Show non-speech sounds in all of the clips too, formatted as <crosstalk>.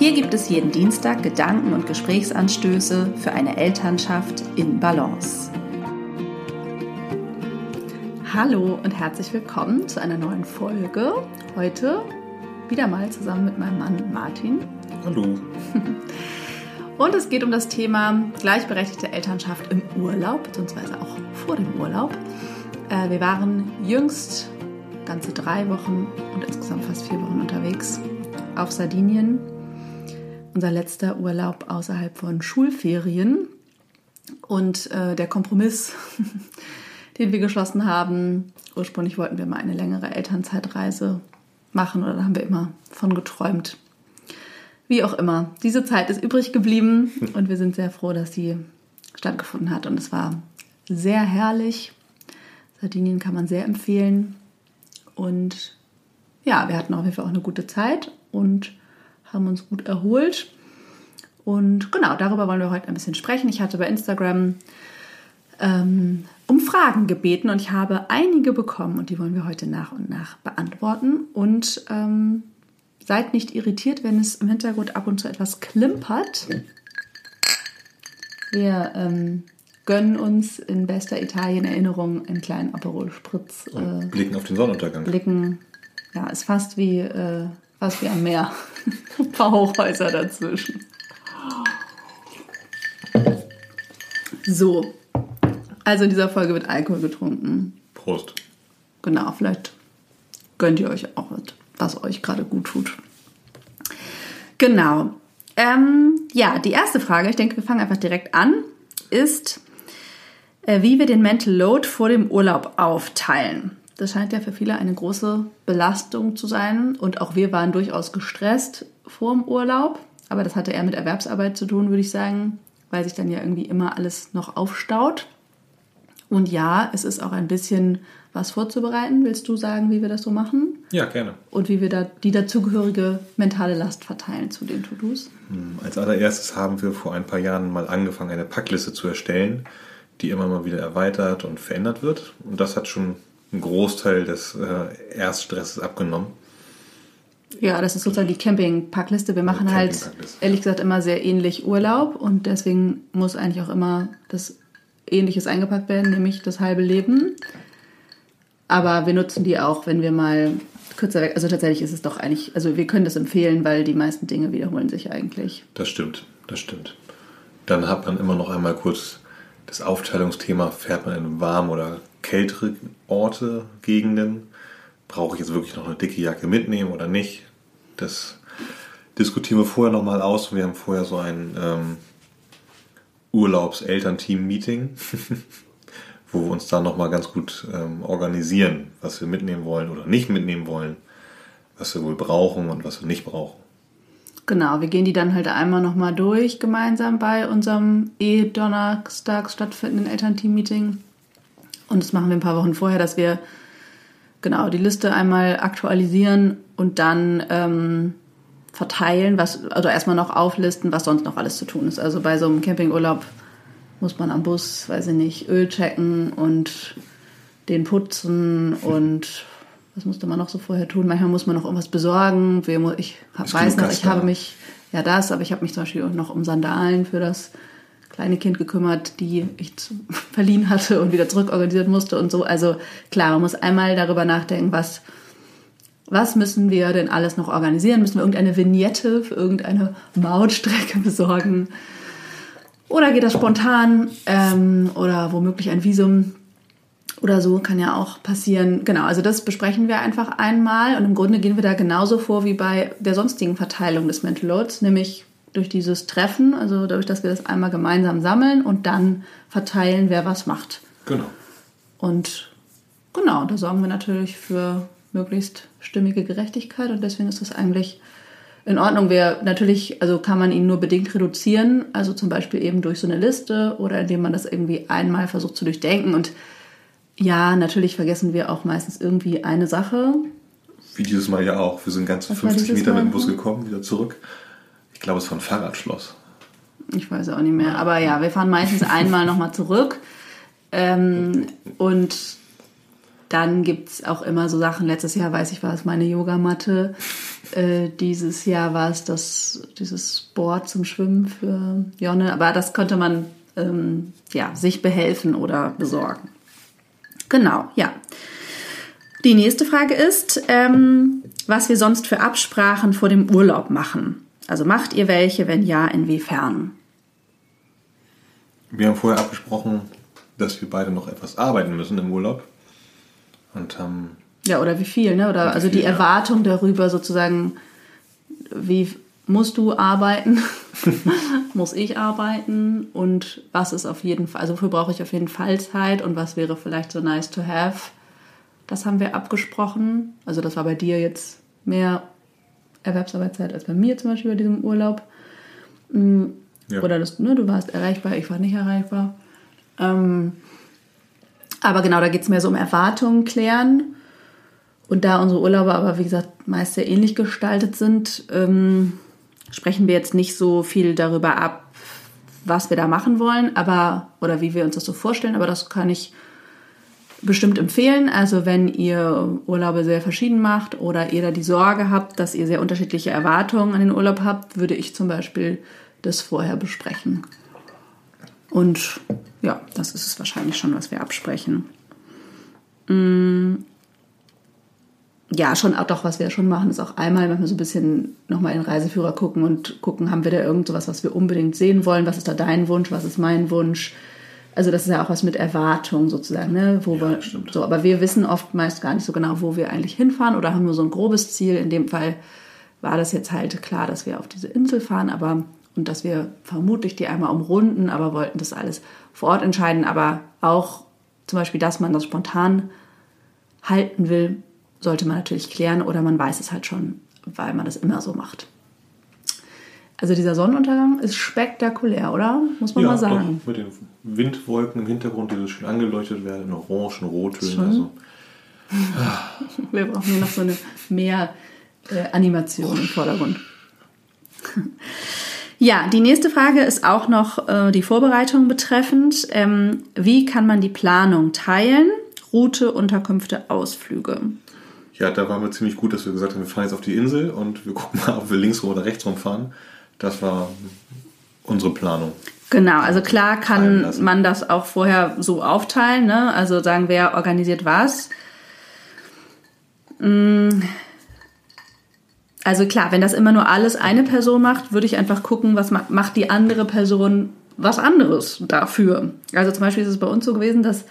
Hier gibt es jeden Dienstag Gedanken und Gesprächsanstöße für eine Elternschaft in Balance. Hallo und herzlich willkommen zu einer neuen Folge. Heute wieder mal zusammen mit meinem Mann Martin. Hallo. <laughs> Und es geht um das Thema gleichberechtigte Elternschaft im Urlaub, beziehungsweise auch vor dem Urlaub. Äh, wir waren jüngst ganze drei Wochen und insgesamt fast vier Wochen unterwegs auf Sardinien unser letzter Urlaub außerhalb von Schulferien. Und äh, der Kompromiss, <laughs> den wir geschlossen haben, ursprünglich wollten wir mal eine längere Elternzeitreise machen oder da haben wir immer von geträumt. Wie auch immer, diese Zeit ist übrig geblieben <laughs> und wir sind sehr froh, dass sie stattgefunden hat. Und es war sehr herrlich. Sardinien kann man sehr empfehlen. Und ja, wir hatten auf jeden Fall auch eine gute Zeit und haben uns gut erholt. Und genau, darüber wollen wir heute ein bisschen sprechen. Ich hatte bei Instagram ähm, um Fragen gebeten und ich habe einige bekommen und die wollen wir heute nach und nach beantworten. Und ähm, seid nicht irritiert, wenn es im Hintergrund ab und zu etwas klimpert. Wir ähm, gönnen uns in bester Italien-Erinnerung einen kleinen Aperol Spritz. Äh, blicken auf den Sonnenuntergang. Blicken, ja, ist fast wie äh, was wie am Meer. <laughs> Ein paar Hochhäuser dazwischen. So. Also in dieser Folge wird Alkohol getrunken. Prost. Genau, vielleicht gönnt ihr euch auch was euch gerade gut tut. Genau. Ähm, ja, die erste Frage, ich denke, wir fangen einfach direkt an, ist, äh, wie wir den Mental Load vor dem Urlaub aufteilen. Das scheint ja für viele eine große Belastung zu sein. Und auch wir waren durchaus gestresst vor dem Urlaub. Aber das hatte eher mit Erwerbsarbeit zu tun, würde ich sagen, weil sich dann ja irgendwie immer alles noch aufstaut. Und ja, es ist auch ein bisschen was vorzubereiten. Willst du sagen, wie wir das so machen? Ja, gerne. Und wie wir da die dazugehörige mentale Last verteilen zu den To-Dos? Hm, als allererstes haben wir vor ein paar Jahren mal angefangen, eine Packliste zu erstellen, die immer mal wieder erweitert und verändert wird. Und das hat schon einen Großteil des äh, Erststresses abgenommen. Ja, das ist sozusagen die Camping-Packliste. Wir machen halt, ehrlich gesagt, immer sehr ähnlich Urlaub und deswegen muss eigentlich auch immer das Ähnliches eingepackt werden, nämlich das halbe Leben. Aber wir nutzen die auch, wenn wir mal kürzer weg. Also tatsächlich ist es doch eigentlich, also wir können das empfehlen, weil die meisten Dinge wiederholen sich eigentlich. Das stimmt, das stimmt. Dann hat man immer noch einmal kurz das Aufteilungsthema, fährt man in warm oder kältere Orte, Gegenden. Brauche ich jetzt wirklich noch eine dicke Jacke mitnehmen oder nicht? Das diskutieren wir vorher nochmal aus. Wir haben vorher so ein ähm, Urlaubs-Elternteam-Meeting, <laughs> wo wir uns dann nochmal ganz gut ähm, organisieren, was wir mitnehmen wollen oder nicht mitnehmen wollen, was wir wohl brauchen und was wir nicht brauchen. Genau, wir gehen die dann halt einmal nochmal durch gemeinsam bei unserem eh donnerstags stattfindenden Elternteam-Meeting. Und das machen wir ein paar Wochen vorher, dass wir genau die Liste einmal aktualisieren und dann ähm, verteilen, was, also erstmal noch auflisten, was sonst noch alles zu tun ist. Also bei so einem Campingurlaub muss man am Bus, weiß ich nicht, Öl checken und den putzen und was musste man noch so vorher tun? Manchmal muss man noch irgendwas besorgen. Ich weiß noch, ich habe mich, ja das, aber ich habe mich zum Beispiel noch um Sandalen für das kleine Kind gekümmert, die ich <laughs> verliehen hatte und wieder zurückorganisiert musste und so. Also klar, man muss einmal darüber nachdenken, was, was müssen wir denn alles noch organisieren? Müssen wir irgendeine Vignette für irgendeine Mautstrecke besorgen? Oder geht das spontan? Ähm, oder womöglich ein Visum oder so kann ja auch passieren. Genau, also das besprechen wir einfach einmal und im Grunde gehen wir da genauso vor wie bei der sonstigen Verteilung des Mental Loads, nämlich durch dieses Treffen, also dadurch, dass wir das einmal gemeinsam sammeln und dann verteilen, wer was macht. Genau. Und genau, da sorgen wir natürlich für möglichst stimmige Gerechtigkeit und deswegen ist das eigentlich in Ordnung. Wir natürlich, also kann man ihn nur bedingt reduzieren, also zum Beispiel eben durch so eine Liste oder indem man das irgendwie einmal versucht zu durchdenken. Und ja, natürlich vergessen wir auch meistens irgendwie eine Sache. Wie dieses Mal ja auch. Wir sind ganze 50 Meter mit dem Bus gekommen, wieder zurück. Ich glaube, es war ein Fahrradschloss. Ich weiß auch nicht mehr. Aber ja, wir fahren meistens <laughs> einmal nochmal zurück. Ähm, und dann gibt es auch immer so Sachen. Letztes Jahr, weiß ich, war es meine Yogamatte. Äh, dieses Jahr war es das, dieses Board zum Schwimmen für Jonne. Aber das konnte man ähm, ja, sich behelfen oder besorgen. Genau, ja. Die nächste Frage ist, ähm, was wir sonst für Absprachen vor dem Urlaub machen. Also macht ihr welche? Wenn ja, inwiefern? Wir haben vorher abgesprochen, dass wir beide noch etwas arbeiten müssen im Urlaub. Und haben. Ja, oder wie viel, ne? Oder also viel, die Erwartung ja. darüber sozusagen, wie musst du arbeiten? <laughs> Muss ich arbeiten? Und was ist auf jeden Fall, also wofür brauche ich auf jeden Fall Zeit und was wäre vielleicht so nice to have? Das haben wir abgesprochen. Also das war bei dir jetzt mehr Erwerbsarbeitszeit als bei mir zum Beispiel bei diesem Urlaub. Mm, ja. Oder das, ne, du warst erreichbar, ich war nicht erreichbar. Ähm, aber genau, da geht es mehr so um Erwartungen klären. Und da unsere Urlaube aber, wie gesagt, meist sehr ähnlich gestaltet sind, ähm, sprechen wir jetzt nicht so viel darüber ab, was wir da machen wollen, aber oder wie wir uns das so vorstellen, aber das kann ich bestimmt empfehlen. Also wenn ihr Urlaube sehr verschieden macht oder ihr da die Sorge habt, dass ihr sehr unterschiedliche Erwartungen an den Urlaub habt, würde ich zum Beispiel das vorher besprechen. Und ja, das ist es wahrscheinlich schon, was wir absprechen. Ja, schon auch doch, was wir schon machen, ist auch einmal manchmal so ein bisschen nochmal in den Reiseführer gucken und gucken, haben wir da irgend sowas, was wir unbedingt sehen wollen? Was ist da dein Wunsch? Was ist mein Wunsch? Also das ist ja auch was mit Erwartung sozusagen, ne? Wo ja, wir, stimmt. so, aber wir wissen oft meist gar nicht so genau, wo wir eigentlich hinfahren oder haben nur so ein grobes Ziel. In dem Fall war das jetzt halt klar, dass wir auf diese Insel fahren, aber und dass wir vermutlich die einmal umrunden, aber wollten das alles vor Ort entscheiden. Aber auch zum Beispiel, dass man das spontan halten will, sollte man natürlich klären oder man weiß es halt schon, weil man das immer so macht. Also dieser Sonnenuntergang ist spektakulär, oder? Muss man ja, mal sagen. Doch, mit den Windwolken im Hintergrund, die so schön angeleuchtet werden, in Orange und Rottönen. Also. <laughs> Wir brauchen hier noch so eine mehr äh, Animation im Vordergrund. <laughs> Ja, die nächste Frage ist auch noch äh, die Vorbereitung betreffend. Ähm, wie kann man die Planung teilen? Route, Unterkünfte, Ausflüge. Ja, da waren wir ziemlich gut, dass wir gesagt haben, wir fahren jetzt auf die Insel und wir gucken mal, ob wir links rum oder rechts rum fahren. Das war unsere Planung. Genau, also klar kann man das auch vorher so aufteilen, ne? also sagen, wer organisiert was. Hm also klar, wenn das immer nur alles eine Person macht, würde ich einfach gucken, was macht die andere Person was anderes dafür. Also zum Beispiel ist es bei uns so gewesen, dass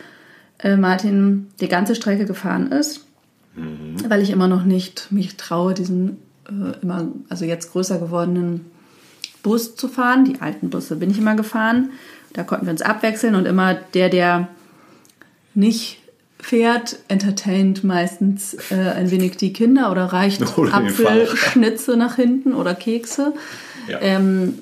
äh, Martin die ganze Strecke gefahren ist, mhm. weil ich immer noch nicht mich traue, diesen äh, immer, also jetzt größer gewordenen Bus zu fahren. Die alten Busse bin ich immer gefahren. Da konnten wir uns abwechseln und immer der, der nicht fährt, entertaint meistens äh, ein wenig die Kinder oder reicht <laughs> oder Apfelschnitze nach hinten oder Kekse. Ja. Ähm,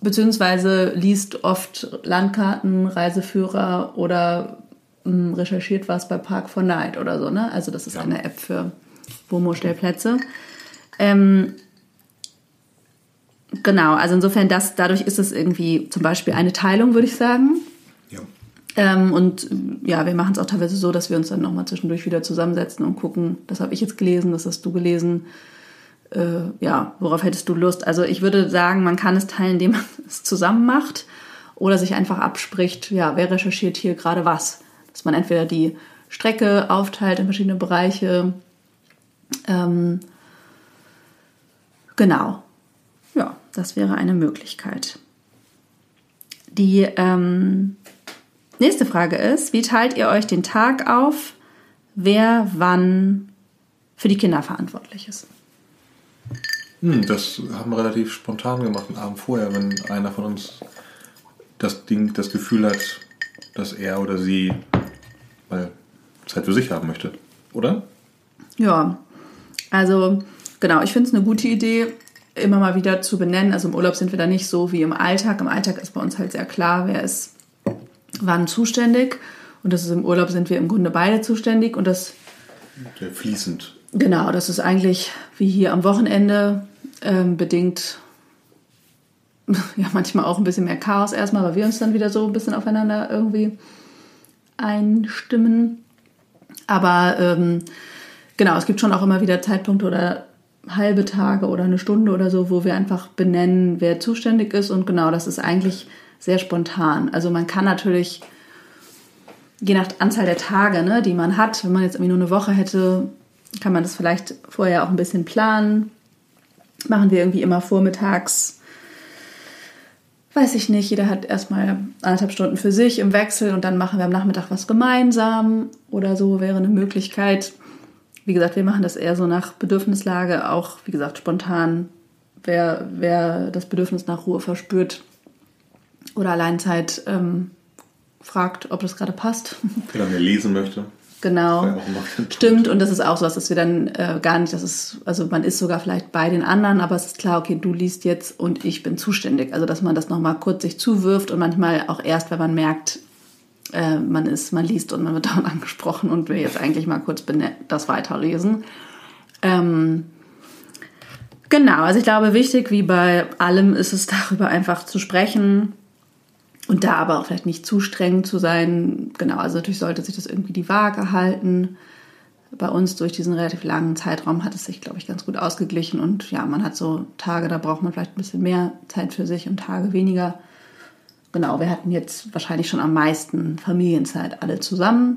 beziehungsweise liest oft Landkarten, Reiseführer oder mh, hm, recherchiert was bei Park for Night oder so. Ne? Also das ist ja. eine App für Womo-Stellplätze. Ähm, genau, also insofern das, dadurch ist es irgendwie zum Beispiel eine Teilung, würde ich sagen. Ähm, und ja, wir machen es auch teilweise so, dass wir uns dann nochmal zwischendurch wieder zusammensetzen und gucken, das habe ich jetzt gelesen, das hast du gelesen. Äh, ja, worauf hättest du Lust? Also ich würde sagen, man kann es teilen, indem man <laughs> es zusammen macht oder sich einfach abspricht, ja, wer recherchiert hier gerade was? Dass man entweder die Strecke aufteilt in verschiedene Bereiche. Ähm, genau. Ja, das wäre eine Möglichkeit. Die ähm, Nächste Frage ist, wie teilt ihr euch den Tag auf, wer wann für die Kinder verantwortlich ist? Hm, das haben wir relativ spontan gemacht, einen Abend vorher, wenn einer von uns das Ding, das Gefühl hat, dass er oder sie mal Zeit für sich haben möchte, oder? Ja, also genau, ich finde es eine gute Idee, immer mal wieder zu benennen. Also im Urlaub sind wir da nicht so wie im Alltag. Im Alltag ist bei uns halt sehr klar, wer ist wann zuständig. Und das ist im Urlaub sind wir im Grunde beide zuständig. Und das. Sehr fließend. Genau, das ist eigentlich wie hier am Wochenende ähm, bedingt. <laughs> Ja, manchmal auch ein bisschen mehr Chaos erstmal, weil wir uns dann wieder so ein bisschen aufeinander irgendwie einstimmen. Aber ähm, genau, es gibt schon auch immer wieder Zeitpunkte oder halbe Tage oder eine Stunde oder so, wo wir einfach benennen, wer zuständig ist. Und genau, das ist eigentlich sehr spontan. Also man kann natürlich, je nach Anzahl der Tage, ne, die man hat, wenn man jetzt irgendwie nur eine Woche hätte, kann man das vielleicht vorher auch ein bisschen planen. Machen wir irgendwie immer vormittags, weiß ich nicht, jeder hat erstmal anderthalb Stunden für sich im Wechsel und dann machen wir am Nachmittag was gemeinsam oder so wäre eine Möglichkeit. Wie gesagt, wir machen das eher so nach Bedürfnislage, auch wie gesagt spontan. Wer, wer das Bedürfnis nach Ruhe verspürt oder Alleinzeit ähm, fragt, ob das gerade passt. Oder wer lesen möchte. Genau. Stimmt, und das ist auch so, dass wir dann äh, gar nicht, das ist, also man ist sogar vielleicht bei den anderen, aber es ist klar, okay, du liest jetzt und ich bin zuständig. Also dass man das nochmal kurz sich zuwirft und manchmal auch erst, wenn man merkt, äh, man ist, man liest und man wird <laughs> dauernd angesprochen und will jetzt eigentlich mal kurz das weiterlesen. Ähm, genau, also ich glaube, wichtig wie bei allem ist es <laughs> darüber einfach zu sprechen und da aber auch vielleicht nicht zu streng zu sein. Genau, also natürlich sollte sich das irgendwie die Waage halten. Bei uns durch diesen relativ langen Zeitraum hat es sich, glaube ich, ganz gut ausgeglichen. Und ja, man hat so Tage, da braucht man vielleicht ein bisschen mehr Zeit für sich und Tage weniger. Genau, wir hatten jetzt wahrscheinlich schon am meisten Familienzeit alle zusammen.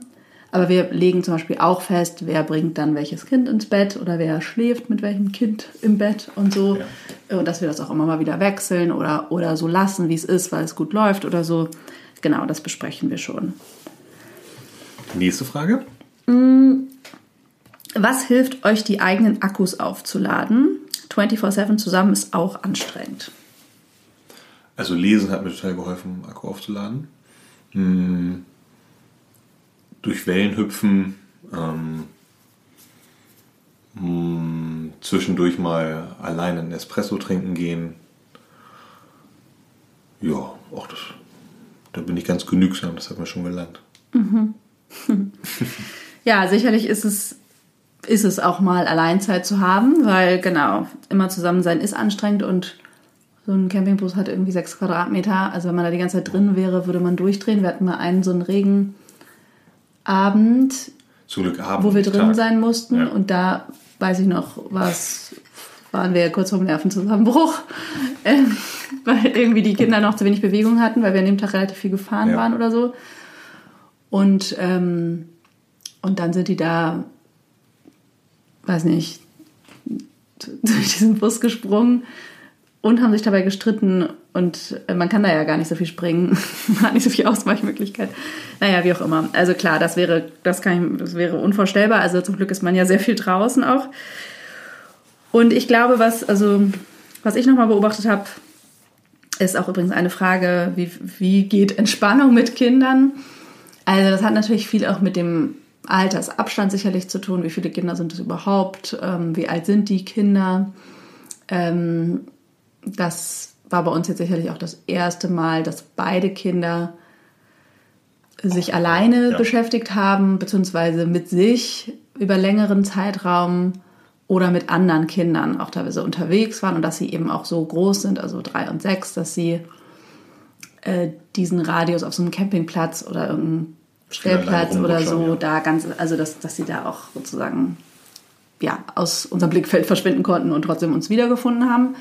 Aber wir legen zum Beispiel auch fest, wer bringt dann welches Kind ins Bett oder wer schläft mit welchem Kind im Bett und so. Ja. Und dass wir das auch immer mal wieder wechseln oder, oder so lassen, wie es ist, weil es gut läuft oder so. Genau, das besprechen wir schon. Nächste Frage. Mm, was hilft euch, die eigenen Akkus aufzuladen? 24-7 zusammen ist auch anstrengend. Also lesen hat mir total geholfen, Akku aufzuladen. Hm. Durch Wellen hüpfen, ähm, hm, zwischendurch mal allein einen Espresso trinken gehen. Ja, auch das, da bin ich ganz genügsam, das hat mir schon gelangt. Mhm. <laughs> ja, sicherlich ist es, ist es auch mal Alleinzeit zu haben, weil genau, immer zusammen sein ist anstrengend und so ein Campingbus hat irgendwie sechs Quadratmeter. Also wenn man da die ganze Zeit drin wäre, würde man durchdrehen. Wir hatten mal einen so einen Regenabend, Zum Glück Abend, wo wir drin Tag. sein mussten. Ja. Und da, weiß ich noch, was waren wir kurz vorm Nervenzusammenbruch, <laughs> ähm, weil irgendwie die Kinder noch zu wenig Bewegung hatten, weil wir an dem Tag relativ viel gefahren ja. waren oder so. Und, ähm, und dann sind die da, weiß nicht, <laughs> durch diesen Bus gesprungen und haben sich dabei gestritten und äh, man kann da ja gar nicht so viel springen, <laughs> man hat nicht so viel Ausweichmöglichkeit. Naja, wie auch immer. Also klar, das wäre, das kann ich, das wäre unvorstellbar. Also zum Glück ist man ja sehr viel draußen auch. Und ich glaube, was, also, was ich nochmal beobachtet habe, ist auch übrigens eine Frage, wie, wie geht Entspannung mit Kindern? Also das hat natürlich viel auch mit dem Altersabstand sicherlich zu tun. Wie viele Kinder sind es überhaupt? Ähm, wie alt sind die Kinder? Ähm, das war bei uns jetzt sicherlich auch das erste Mal, dass beide Kinder sich alleine ja. beschäftigt haben, beziehungsweise mit sich über längeren Zeitraum oder mit anderen Kindern auch teilweise unterwegs waren und dass sie eben auch so groß sind, also drei und sechs, dass sie äh, diesen Radius auf so einem Campingplatz oder irgendeinem Stellplatz oder so ja. da ganz, also dass, dass sie da auch sozusagen ja, aus unserem Blickfeld <laughs> verschwinden konnten und trotzdem uns wiedergefunden haben.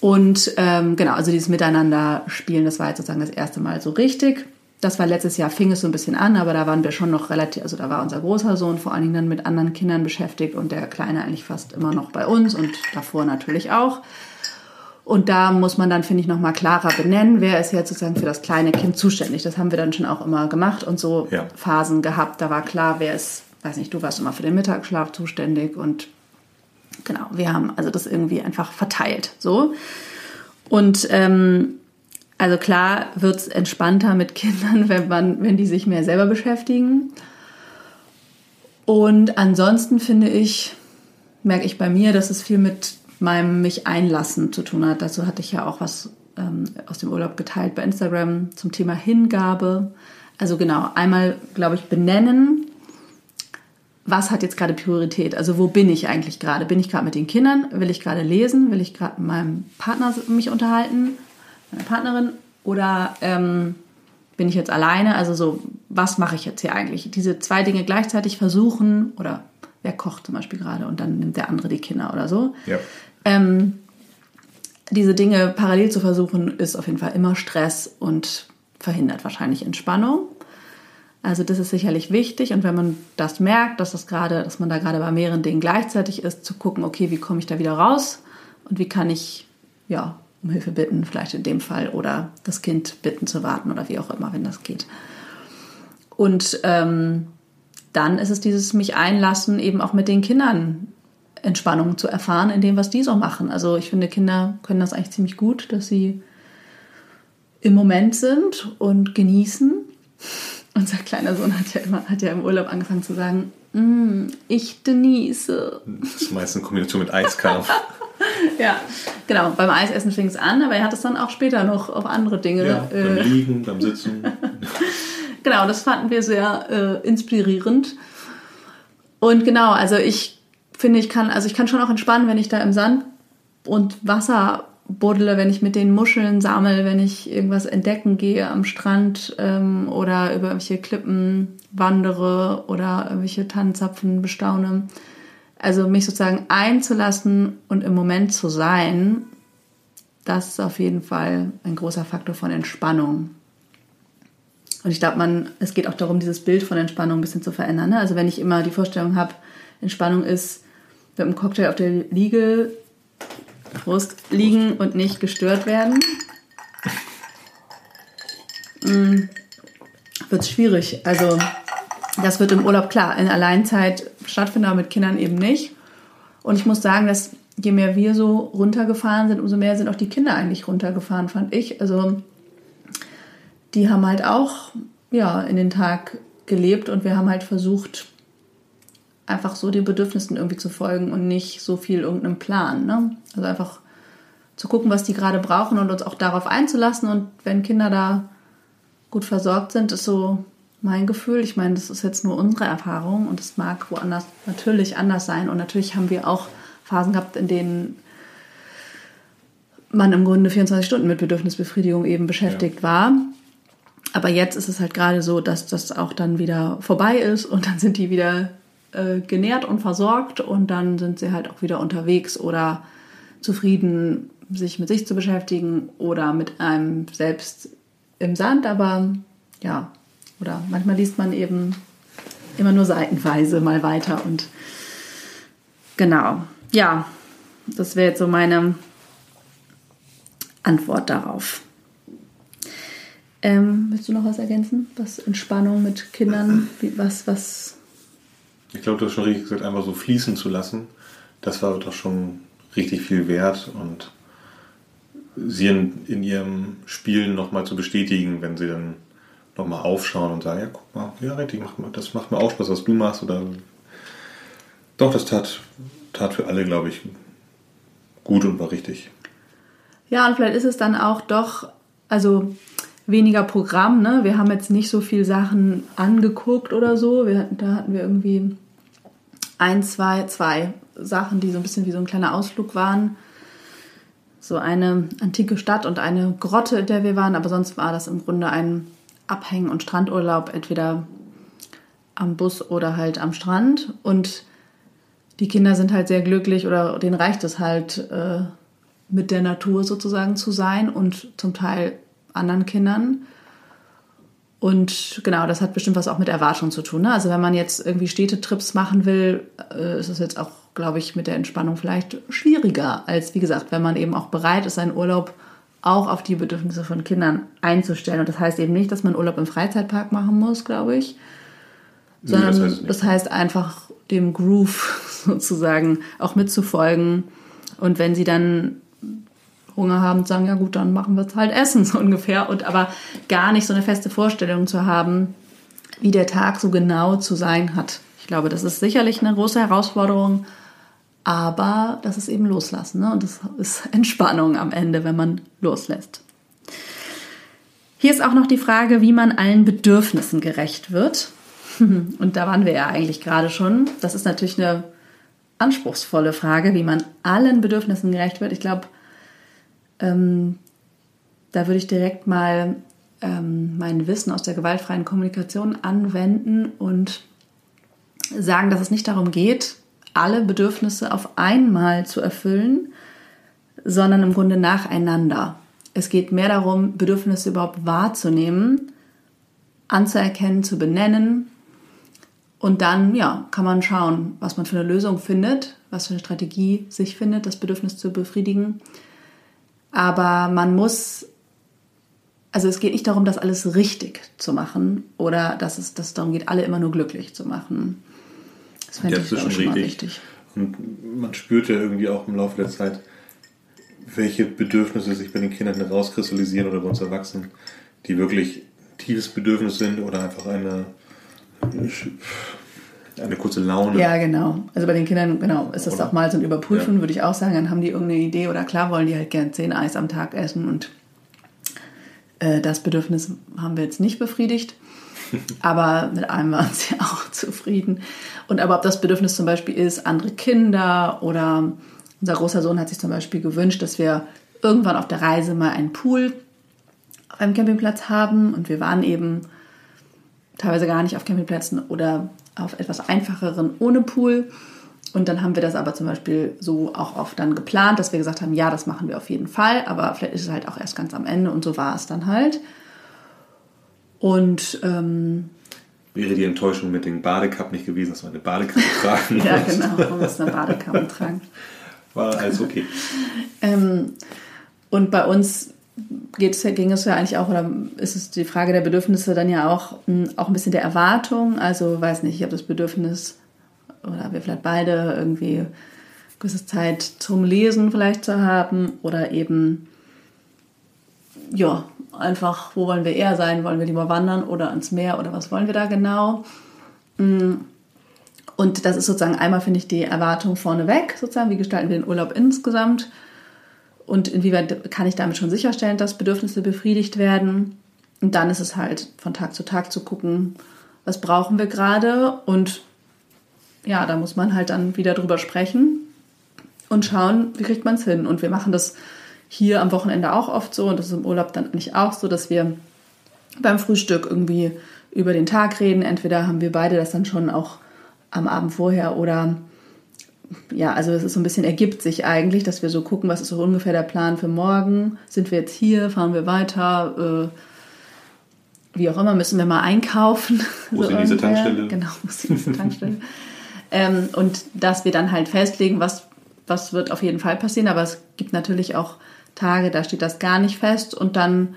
Und ähm, genau, also dieses Miteinander spielen, das war jetzt sozusagen das erste Mal so richtig. Das war letztes Jahr, fing es so ein bisschen an, aber da waren wir schon noch relativ, also da war unser großer Sohn vor allen Dingen dann mit anderen Kindern beschäftigt und der Kleine eigentlich fast immer noch bei uns und davor natürlich auch. Und da muss man dann, finde ich, nochmal klarer benennen, wer ist jetzt sozusagen für das kleine Kind zuständig. Das haben wir dann schon auch immer gemacht und so ja. Phasen gehabt. Da war klar, wer ist, weiß nicht, du warst immer für den Mittagsschlaf zuständig und genau, wir haben also das irgendwie einfach verteilt. So. Und ähm, also klar wird es entspannter mit Kindern, <laughs> wenn man, wenn die sich mehr selber beschäftigen. Und ansonsten finde ich, merke ich bei mir, dass es viel mit meinem mich einlassen zu tun hat. Dazu hatte ich ja auch was ähm, aus dem Urlaub geteilt bei Instagram zum Thema Hingabe. Also genau, einmal, glaube ich, benennen, was hat jetzt gerade Priorität? Also wo bin ich eigentlich gerade? Bin ich gerade mit den Kindern? Will ich gerade lesen? Will ich gerade mit meinem Partner mich unterhalten? Meiner Partnerin? Oder ähm, bin ich jetzt alleine? Also so, was mache ich jetzt hier eigentlich? Diese zwei Dinge gleichzeitig versuchen oder wer kocht zum Beispiel gerade und dann nimmt der andere die Kinder oder so. Ja. Ähm, diese Dinge parallel zu versuchen, ist auf jeden Fall immer Stress und verhindert wahrscheinlich Entspannung. Also das ist sicherlich wichtig und wenn man das merkt, dass das gerade, dass man da gerade bei mehreren Dingen gleichzeitig ist, zu gucken, okay, wie komme ich da wieder raus und wie kann ich ja um Hilfe bitten, vielleicht in dem Fall oder das Kind bitten zu warten oder wie auch immer, wenn das geht. Und ähm, dann ist es dieses mich einlassen, eben auch mit den Kindern Entspannung zu erfahren in dem, was die so machen. Also ich finde, Kinder können das eigentlich ziemlich gut, dass sie im Moment sind und genießen unser kleiner Sohn hat ja immer, hat ja im Urlaub angefangen zu sagen, mm, ich genieße. Das ist meistens in Kombination mit Eiskampf. <laughs> ja, genau. Beim Eisessen fing es an, aber er hat es dann auch später noch auf andere Dinge. Ja, beim äh, Liegen, beim Sitzen. <laughs> genau, das fanden wir sehr äh, inspirierend. Und genau, also ich finde, ich kann, also ich kann schon auch entspannen, wenn ich da im Sand und Wasser buddle, wenn ich mit den Muscheln sammle, wenn ich irgendwas entdecken gehe am Strand ähm, oder über irgendwelche Klippen wandere oder irgendwelche Tannenzapfen bestaune. Also mich sozusagen einzulassen und im Moment zu sein, das ist auf jeden Fall ein großer Faktor von Entspannung. Und ich glaube, es geht auch darum, dieses Bild von Entspannung ein bisschen zu verändern. Ne? Also wenn ich immer die Vorstellung habe, Entspannung ist mit einem Cocktail auf der Liege Prost, liegen und nicht gestört werden. Mhm. Wird schwierig. Also, das wird im Urlaub klar. In Alleinzeit stattfinden, aber mit Kindern eben nicht. Und ich muss sagen, dass je mehr wir so runtergefahren sind, umso mehr sind auch die Kinder eigentlich runtergefahren, fand ich. Also, die haben halt auch ja, in den Tag gelebt und wir haben halt versucht, einfach so den Bedürfnissen irgendwie zu folgen und nicht so viel irgendeinem Plan. Ne? Also einfach zu gucken, was die gerade brauchen und uns auch darauf einzulassen. Und wenn Kinder da gut versorgt sind, ist so mein Gefühl. Ich meine, das ist jetzt nur unsere Erfahrung und es mag woanders natürlich anders sein. Und natürlich haben wir auch Phasen gehabt, in denen man im Grunde 24 Stunden mit Bedürfnisbefriedigung eben beschäftigt ja. war. Aber jetzt ist es halt gerade so, dass das auch dann wieder vorbei ist und dann sind die wieder äh, genährt und versorgt und dann sind sie halt auch wieder unterwegs oder zufrieden, sich mit sich zu beschäftigen oder mit einem selbst im Sand, aber ja, oder manchmal liest man eben immer nur seitenweise mal weiter und genau, ja, das wäre jetzt so meine Antwort darauf. Ähm, willst du noch was ergänzen? Was Entspannung mit Kindern, was, was ich glaube, du hast schon richtig gesagt, einfach so fließen zu lassen, das war doch schon richtig viel wert und sie in, in ihrem Spielen nochmal zu bestätigen, wenn sie dann nochmal aufschauen und sagen, ja, guck mal, ja, richtig, mach mal, das macht mir auch Spaß, was du machst. Oder doch, das tat, tat für alle, glaube ich, gut und war richtig. Ja, und vielleicht ist es dann auch doch, also weniger Programm. Ne? Wir haben jetzt nicht so viel Sachen angeguckt oder so. Wir, da hatten wir irgendwie ein, zwei, zwei Sachen, die so ein bisschen wie so ein kleiner Ausflug waren. So eine antike Stadt und eine Grotte, in der wir waren. Aber sonst war das im Grunde ein Abhängen- und Strandurlaub, entweder am Bus oder halt am Strand. Und die Kinder sind halt sehr glücklich oder denen reicht es halt, äh, mit der Natur sozusagen zu sein und zum Teil anderen Kindern. Und genau, das hat bestimmt was auch mit Erwartungen zu tun. Ne? Also wenn man jetzt irgendwie Städtetrips machen will, äh, ist es jetzt auch, glaube ich, mit der Entspannung vielleicht schwieriger, als wie gesagt, wenn man eben auch bereit ist, seinen Urlaub auch auf die Bedürfnisse von Kindern einzustellen. Und das heißt eben nicht, dass man Urlaub im Freizeitpark machen muss, glaube ich. Sondern nee, das, heißt das heißt einfach dem Groove <laughs> sozusagen auch mitzufolgen. Und wenn sie dann Hunger haben, sagen, ja gut, dann machen wir es halt essen, <laughs> so ungefähr. Und aber gar nicht so eine feste Vorstellung zu haben, wie der Tag so genau zu sein hat. Ich glaube, das ist sicherlich eine große Herausforderung, aber das ist eben Loslassen. Ne? Und das ist <laughs> Entspannung am Ende, wenn man loslässt. Hier ist auch noch die Frage, wie man allen Bedürfnissen gerecht wird. <laughs> Und da waren wir ja eigentlich gerade schon. Das ist natürlich eine anspruchsvolle Frage, wie man allen Bedürfnissen gerecht wird. Ich glaube, ähm, da würde ich direkt mal ähm, mein Wissen aus der gewaltfreien Kommunikation anwenden und sagen, dass es nicht darum geht, alle Bedürfnisse auf einmal zu erfüllen, sondern im Grunde nacheinander. Es geht mehr darum, Bedürfnisse überhaupt wahrzunehmen, anzuerkennen, zu benennen. Und dann, ja, kann man schauen, was man für eine Lösung findet, was für eine Strategie sich findet, das Bedürfnis zu befriedigen. Aber man muss, also es geht nicht darum, das alles richtig zu machen oder dass es, dass darum geht, alle immer nur glücklich zu machen. Das fände ich, schon, schon richtig. Und man spürt ja irgendwie auch im Laufe der Zeit, welche Bedürfnisse sich bei den Kindern herauskristallisieren oder bei uns Erwachsenen, die wirklich tiefes Bedürfnis sind oder einfach eine, eine kurze Laune. Ja, genau. Also bei den Kindern, genau, ist das oder? auch mal so ein Überprüfen, ja. würde ich auch sagen. Dann haben die irgendeine Idee oder klar wollen die halt gern zehn Eis am Tag essen und äh, das Bedürfnis haben wir jetzt nicht befriedigt. <laughs> aber mit einem waren sie <laughs> auch zufrieden. Und aber ob das Bedürfnis zum Beispiel ist, andere Kinder oder unser großer Sohn hat sich zum Beispiel gewünscht, dass wir irgendwann auf der Reise mal einen Pool auf einem Campingplatz haben. Und wir waren eben teilweise gar nicht auf Campingplätzen oder auf etwas einfacheren ohne Pool. Und dann haben wir das aber zum Beispiel so auch oft dann geplant, dass wir gesagt haben, ja, das machen wir auf jeden Fall, aber vielleicht ist es halt auch erst ganz am Ende und so war es dann halt. Und ähm, wäre die Enttäuschung mit dem Badekapp nicht gewesen, dass man eine Badekappe <laughs> tragen Ja, genau, man muss eine Badekappe tragen. War alles okay. <laughs> ähm, und bei uns geht's, ging es ja eigentlich auch, oder ist es die Frage der Bedürfnisse dann ja auch, hm, auch ein bisschen der Erwartung. Also, weiß nicht, ich habe das Bedürfnis, oder wir vielleicht beide irgendwie gewisse Zeit zum Lesen vielleicht zu haben oder eben, ja, einfach, wo wollen wir eher sein? Wollen wir lieber wandern oder ans Meer oder was wollen wir da genau? Mm. Und das ist sozusagen einmal, finde ich, die Erwartung vorneweg, sozusagen, wie gestalten wir den Urlaub insgesamt und inwieweit kann ich damit schon sicherstellen, dass Bedürfnisse befriedigt werden. Und dann ist es halt von Tag zu Tag zu gucken, was brauchen wir gerade und ja, da muss man halt dann wieder drüber sprechen und schauen, wie kriegt man es hin. Und wir machen das hier am Wochenende auch oft so und das ist im Urlaub dann nicht auch so, dass wir beim Frühstück irgendwie über den Tag reden. Entweder haben wir beide das dann schon auch am Abend vorher oder ja, also es ist so ein bisschen ergibt sich eigentlich, dass wir so gucken, was ist so ungefähr der Plan für morgen? Sind wir jetzt hier? Fahren wir weiter? Äh, wie auch immer, müssen wir mal einkaufen. <laughs> Wo so ist die nächste Tankstelle? Genau, wo ist die nächste Tankstelle? ähm, und dass wir dann halt festlegen, was, was wird auf jeden Fall passieren, aber es gibt natürlich auch Tage, da steht das gar nicht fest und dann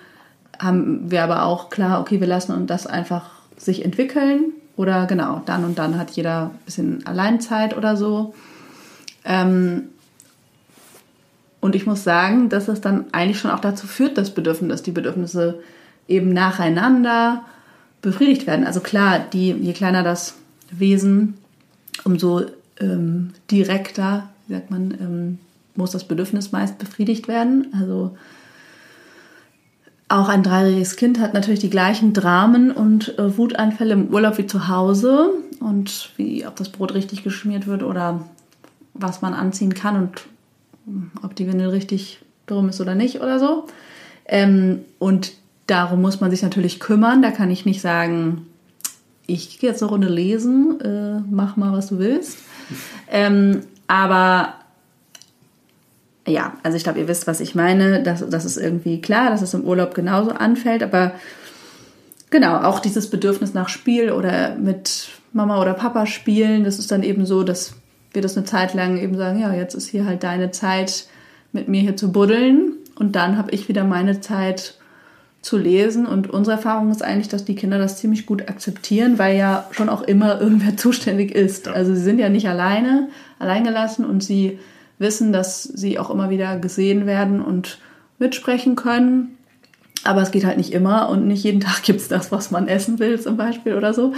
haben wir aber auch klar, okay, wir lassen uns das einfach sich entwickeln oder genau, dann und dann hat jeder ein bisschen Alleinzeit oder so. Ähm, und ich muss sagen, dass es dann eigentlich schon auch dazu führt, dass Bedürfnisse, die Bedürfnisse eben nacheinander befriedigt werden. Also klar, die, je kleiner das Wesen, umso ähm, direkter, wie sagt man, ähm, muss das Bedürfnis meist befriedigt werden. Also auch ein dreijähriges Kind hat natürlich die gleichen Dramen und äh, Wutanfälle im Urlaub wie zu Hause und wie ob das Brot richtig geschmiert wird oder was man anziehen kann und ob die Windel richtig drum ist oder nicht oder so. Ähm, und darum muss man sich natürlich kümmern. Da kann ich nicht sagen, ich gehe jetzt eine Runde lesen, äh, mach mal, was du willst. Ähm, aber ja, also ich glaube, ihr wisst, was ich meine. Das, das ist irgendwie klar, dass es im Urlaub genauso anfällt. Aber genau, auch dieses Bedürfnis nach Spiel oder mit Mama oder Papa spielen, das ist dann eben so, dass wir das eine Zeit lang eben sagen, ja, jetzt ist hier halt deine Zeit, mit mir hier zu buddeln. Und dann habe ich wieder meine Zeit zu lesen. Und unsere Erfahrung ist eigentlich, dass die Kinder das ziemlich gut akzeptieren, weil ja schon auch immer irgendwer <laughs> zuständig ist. Ja. Also sie sind ja nicht alleine, alleingelassen und sie wissen, dass sie auch immer wieder gesehen werden und mitsprechen können. Aber es geht halt nicht immer und nicht jeden <laughs> Tag gibt es das, was man essen will, zum Beispiel oder so.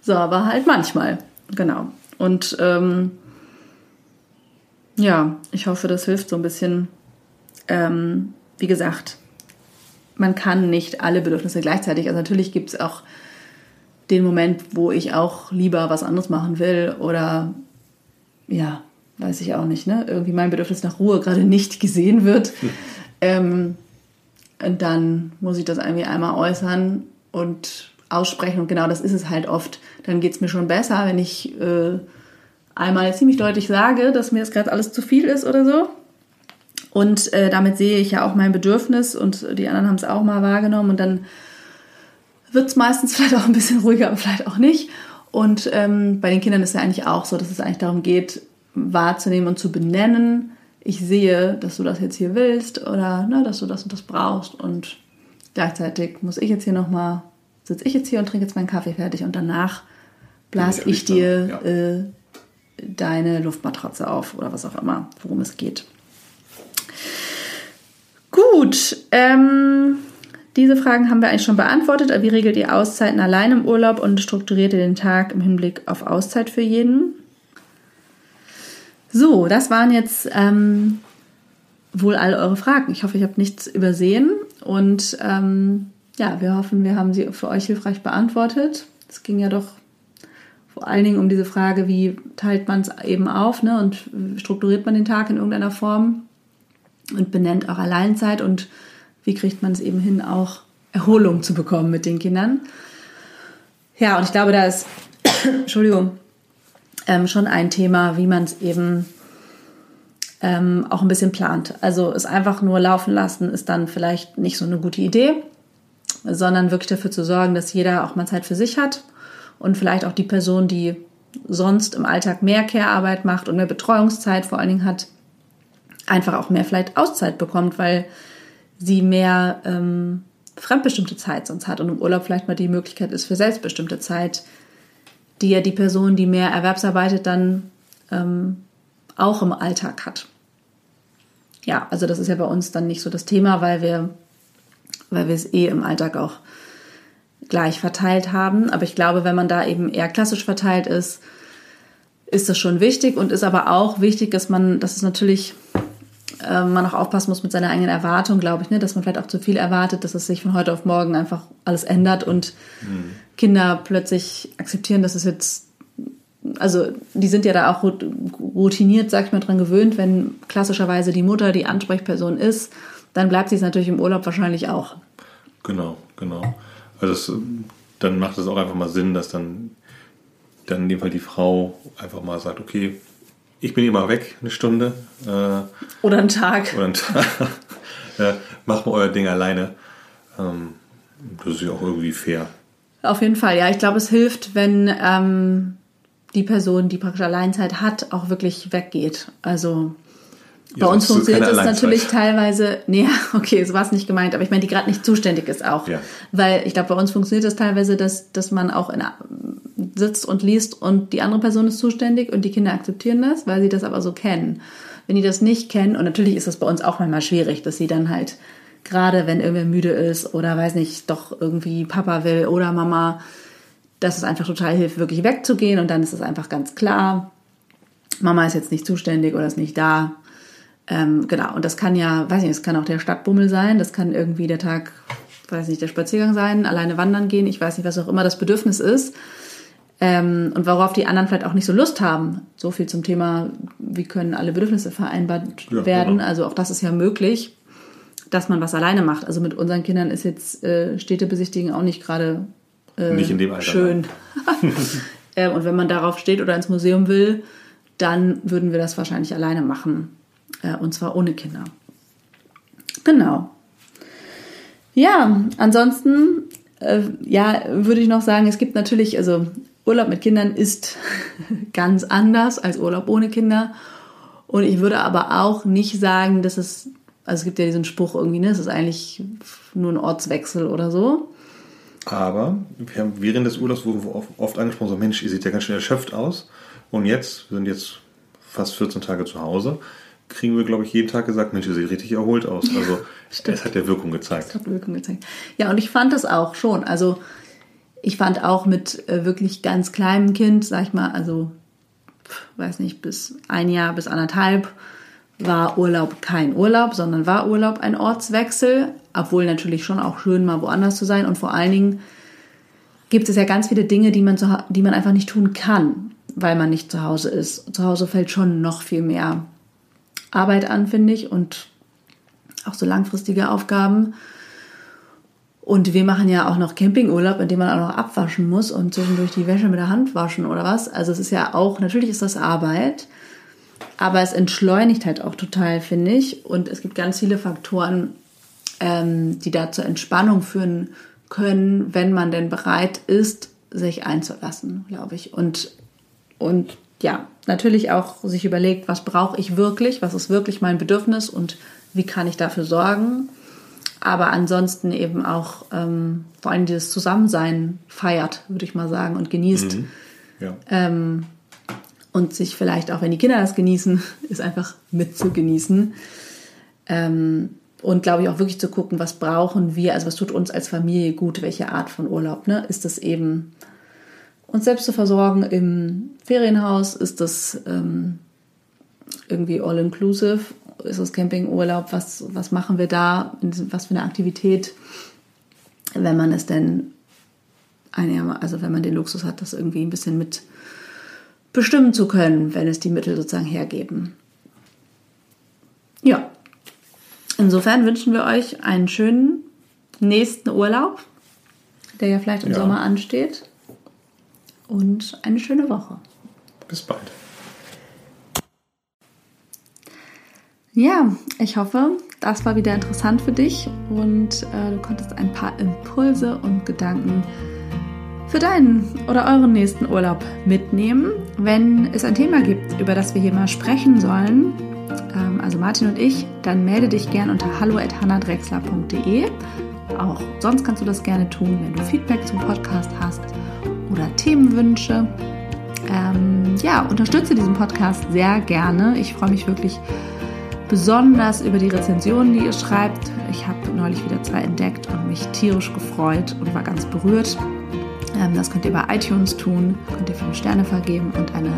So, aber halt manchmal. Genau. Und ähm, Ja, ich hoffe, das hilft so ein bisschen. Ähm, wie gesagt, man kann nicht alle Bedürfnisse gleichzeitig. Also natürlich gibt es auch den Moment, wo ich auch lieber was anderes machen will oder ja, weiß ich auch nicht, ne? Irgendwie mein Bedürfnis nach Ruhe gerade nicht gesehen wird. Hm. <laughs> Ähm, und dann muss ich das irgendwie einmal äußern und aussprechen. Und genau das ist es halt oft. Dann geht es mir schon besser, wenn ich äh, einmal ziemlich deutlich sage, dass mir das gerade alles zu viel ist oder so. Und äh, damit sehe ich ja auch mein Bedürfnis und die anderen haben es auch mal wahrgenommen und dann wird es meistens <laughs> vielleicht auch ein bisschen ruhiger, aber vielleicht auch nicht. Und ähm, bei den Kindern ist es ja eigentlich auch so, dass es eigentlich darum geht, wahrzunehmen und zu benennen. Ich sehe, dass du das jetzt hier willst oder ne, dass du das und das brauchst. Und gleichzeitig muss ich jetzt hier nochmal, sitze ich jetzt hier und trinke jetzt meinen Kaffee fertig und danach blas ich dir ja. äh, deine Luftmatratze auf oder was auch immer, worum es geht. Gut, ähm, diese Fragen haben wir eigentlich schon beantwortet. Wie regelt ihr Auszeiten allein im Urlaub und strukturiert ihr den Tag im Hinblick auf Auszeit für jeden? So, das waren jetzt ähm, wohl all eure Fragen. Ich hoffe, ich habe nichts übersehen und ähm, ja, wir hoffen, wir haben sie für euch hilfreich beantwortet. Es ging ja doch vor allen Dingen um diese Frage, wie teilt man es eben auf ne, und strukturiert man den Tag in irgendeiner Form und benennt auch Alleinzeit und wie kriegt man es eben hin, auch Erholung zu bekommen mit den Kindern. Ja, und ich glaube, da ist, <coughs> Entschuldigung, ähm, schon ein Thema, wie man es eben ähm, auch ein bisschen plant. Also es einfach nur laufen lassen ist dann vielleicht nicht so eine gute Idee, sondern wirklich dafür zu sorgen, dass jeder auch mal Zeit für sich hat und vielleicht auch die Person, die sonst im Alltag mehr Care-Arbeit macht und mehr Betreuungszeit vor allen Dingen hat, einfach auch mehr vielleicht Auszeit bekommt, weil sie mehr ähm, fremdbestimmte Zeit sonst hat und im Urlaub vielleicht mal die Möglichkeit ist für selbstbestimmte Zeit, die ja die Person, die mehr erwerbsarbeitet, dann ähm, auch im Alltag hat. Ja, also das ist ja bei uns dann nicht so das Thema, weil wir, weil wir es eh im Alltag auch gleich verteilt haben. Aber ich glaube, wenn man da eben eher klassisch verteilt ist, ist das schon wichtig und ist aber auch wichtig, dass man, dass es natürlich äh, man auch aufpassen muss mit seiner eigenen Erwartung, glaube ich, ne? dass man vielleicht auch zu viel erwartet, dass es sich von heute auf morgen einfach alles ändert und mhm. Kinder plötzlich akzeptieren, dass es jetzt, also die sind ja da auch routiniert, sag ich mal, dran gewöhnt, wenn klassischerweise die Mutter die Ansprechperson ist, dann bleibt sie es natürlich im Urlaub wahrscheinlich auch. Genau, genau. Also das, dann macht es auch einfach mal Sinn, dass dann, dann in dem Fall die Frau einfach mal sagt, okay, ich bin immer weg, eine Stunde. Äh, oder einen Tag. Oder einen Tag. <laughs> äh, macht mal euer Ding alleine. Ähm, das ist ja auch irgendwie fair. Auf jeden Fall, ja. Ich glaube, es hilft, wenn ähm, die Person, die praktisch Alleinzeit hat, auch wirklich weggeht. Also bei uns funktioniert es natürlich teilweise, nee, <laughs> okay, so war es nicht gemeint, aber ich meine, die gerade nicht zuständig ist auch. Ja. Weil ich glaube, bei uns funktioniert es das teilweise, dass, dass man auch in, sitzt und liest und die andere Person ist zuständig und die Kinder akzeptieren das, weil sie das aber so kennen. Wenn die das nicht kennen, und natürlich ist das bei uns auch manchmal schwierig, dass sie dann halt, gerade wenn irgendwer müde ist oder weiß nicht, doch irgendwie Papa will oder Mama, dass es einfach total hilft, wirklich wegzugehen und dann ist es einfach ganz klar, Mama ist jetzt nicht zuständig oder ist nicht da ähm, genau, und das kann ja, weiß nicht, es kann auch der Stadtbummel sein, das kann irgendwie der Tag, weiß nicht, der Spaziergang sein, alleine wandern gehen, ich weiß nicht, was auch immer das Bedürfnis ist. Ähm, und worauf die anderen vielleicht auch nicht so Lust haben. So viel zum Thema, wie können alle Bedürfnisse vereinbart ja, werden. Genau. Also auch das ist ja möglich, dass man was alleine macht. Also mit unseren Kindern ist jetzt äh, Städtebesichtigen auch nicht gerade äh, schön. <laughs> <laughs> äh, und wenn man darauf steht oder ins Museum will, dann würden wir das wahrscheinlich alleine machen. Äh, und zwar ohne Kinder. Genau. Ja, ansonsten, äh, ja, würde ich noch sagen, es gibt natürlich, also Urlaub mit Kindern ist <laughs> ganz anders als Urlaub ohne Kinder. Und ich würde aber auch nicht sagen, dass es, also es gibt ja diesen Spruch irgendwie, ne, es ist eigentlich nur ein Ortswechsel oder so. Aber wir haben während des Urlaubs wurden wir oft angesprochen, so Mensch, ihr seht ja ganz schön erschöpft aus. Und jetzt, sind jetzt fast 14 Tage zu Hause kriegen wir, glaube ich, jeden Tag gesagt, Mensch, ihr seht richtig erholt aus. <laughs> Also es hat ja Wirkung gezeigt. Es hat Wirkung gezeigt. Ja, und ich fand das auch schon. Also ich fand auch mit äh, wirklich ganz kleinem Kind, sag ich mal, also weiß nicht, bis ein Jahr, bis anderthalb war Urlaub kein Urlaub, sondern war Urlaub ein Ortswechsel, obwohl natürlich schon auch schön mal woanders zu sein. Und vor allen Dingen gibt es ja ganz viele Dinge, die man, zu, die man einfach nicht tun kann, weil man nicht zu Hause ist. Zu Hause fällt schon noch viel mehr Arbeit an, finde ich, und auch so langfristige Aufgaben. Und wir machen ja auch noch Campingurlaub, in dem man auch noch abwaschen muss und zwischendurch die Wäsche mit der Hand waschen oder was. Also es ist ja auch, natürlich ist das Arbeit, aber es entschleunigt halt auch total, finde ich. Und es gibt ganz viele Faktoren, ähm, die da zur Entspannung führen können, wenn man denn bereit ist, sich einzulassen, glaube ich. Und, und ja, natürlich auch sich überlegt, was brauche ich wirklich, was ist wirklich mein Bedürfnis und wie kann ich dafür sorgen. Aber ansonsten eben auch ähm, vor allem dieses Zusammensein feiert, würde ich mal sagen, und genießt. Mhm. Ja. Ähm, und sich vielleicht auch, wenn die Kinder das genießen, <laughs> ist einfach mit zu genießen. Ähm, und glaube ich auch wirklich zu gucken, was brauchen wir, also was tut uns als Familie gut, welche Art von Urlaub. Ne? Ist das eben uns selbst zu versorgen im Ferienhaus? Ist das ähm, irgendwie all-inclusive? Ist das Campingurlaub? Was, was machen wir da? Was für eine Aktivität, wenn man es denn, also wenn man den Luxus hat, das irgendwie ein bisschen mit bestimmen zu können, wenn es die Mittel sozusagen hergeben. Ja, insofern wünschen wir euch einen schönen nächsten Urlaub, der ja vielleicht im ja. Sommer ansteht. Und eine schöne Woche. Bis bald. Ja, ich hoffe, das war wieder interessant für dich und äh, du konntest ein paar Impulse und Gedanken für deinen oder euren nächsten Urlaub mitnehmen. Wenn es ein Thema gibt, über das wir hier mal sprechen sollen, ähm, also Martin und ich, dann melde dich gern unter hallo.hannadrexler.de. Auch sonst kannst du das gerne tun, wenn du Feedback zum Podcast hast oder Themenwünsche. Ähm, ja, unterstütze diesen Podcast sehr gerne. Ich freue mich wirklich besonders über die Rezensionen, die ihr schreibt. Ich habe neulich wieder zwei entdeckt und mich tierisch gefreut und war ganz berührt. Ähm, das könnt ihr bei iTunes tun, könnt ihr 5 Sterne vergeben und eine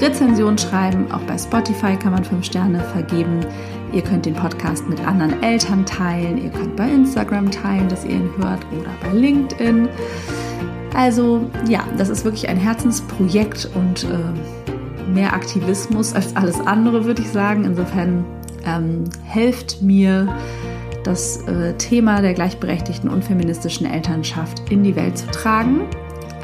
Rezension schreiben. Auch bei Spotify kann man 5 Sterne vergeben. Ihr könnt den Podcast mit anderen Eltern teilen. Ihr könnt bei Instagram teilen, dass ihr ihn hört oder bei LinkedIn. Also ja, das ist wirklich ein Herzensprojekt und äh, mehr Aktivismus als alles andere, würde ich sagen. Insofern ähm, helft mir, das äh, Thema der gleichberechtigten und feministischen Elternschaft in die Welt zu tragen.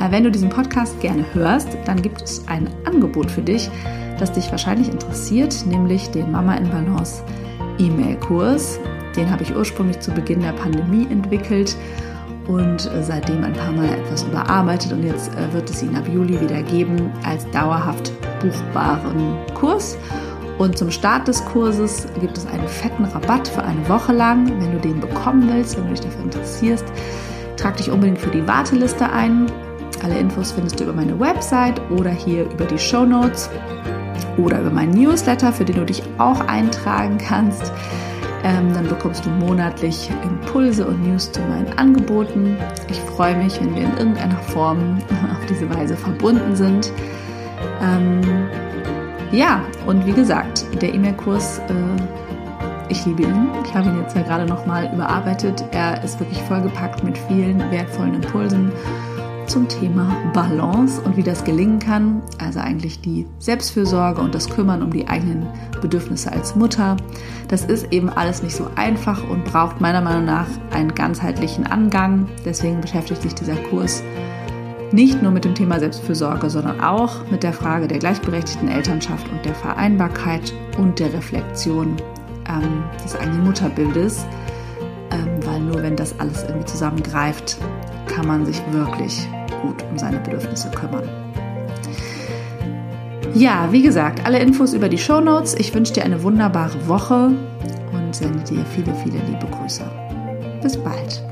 Äh, wenn du diesen Podcast gerne hörst, dann gibt es ein Angebot für dich, das dich wahrscheinlich interessiert, nämlich den Mama in Balance E-Mail-Kurs. Den habe ich ursprünglich zu Beginn der Pandemie entwickelt und äh, seitdem ein paar Mal etwas überarbeitet und jetzt äh, wird es ihn ab Juli wieder geben als dauerhaft buchbaren Kurs. Und zum Start des Kurses gibt es einen fetten Rabatt für eine Woche lang. Wenn du den bekommen willst, wenn du dich dafür interessierst, trag dich unbedingt für die Warteliste ein. Alle Infos findest du über meine Website oder hier über die Show Notes oder über meinen Newsletter, für den du dich auch eintragen kannst. Ähm, dann bekommst du monatlich Impulse und News zu meinen Angeboten. Ich freue mich, wenn wir in irgendeiner Form <laughs> auf diese Weise verbunden sind. Ähm, ja, und wie gesagt, der E-Mail-Kurs, äh, ich liebe ihn. Ich habe ihn jetzt ja gerade nochmal überarbeitet. Er ist wirklich vollgepackt mit vielen wertvollen Impulsen zum Thema Balance und wie das gelingen kann. Also eigentlich die Selbstfürsorge und das Kümmern um die eigenen Bedürfnisse als Mutter. Das ist eben alles nicht so einfach und braucht meiner Meinung nach einen ganzheitlichen Angang. Deswegen beschäftigt sich dieser Kurs nicht nur mit dem Thema Selbstfürsorge, sondern auch mit der Frage der gleichberechtigten Elternschaft und der Vereinbarkeit und der Reflexion ähm, des eigenen Mutterbildes. Ähm, weil nur wenn das alles irgendwie zusammengreift, kann man sich wirklich gut um seine Bedürfnisse kümmern. Ja, wie gesagt, alle Infos über die Show Notes. Ich wünsche dir eine wunderbare Woche und sende dir viele, viele liebe Grüße. Bis bald.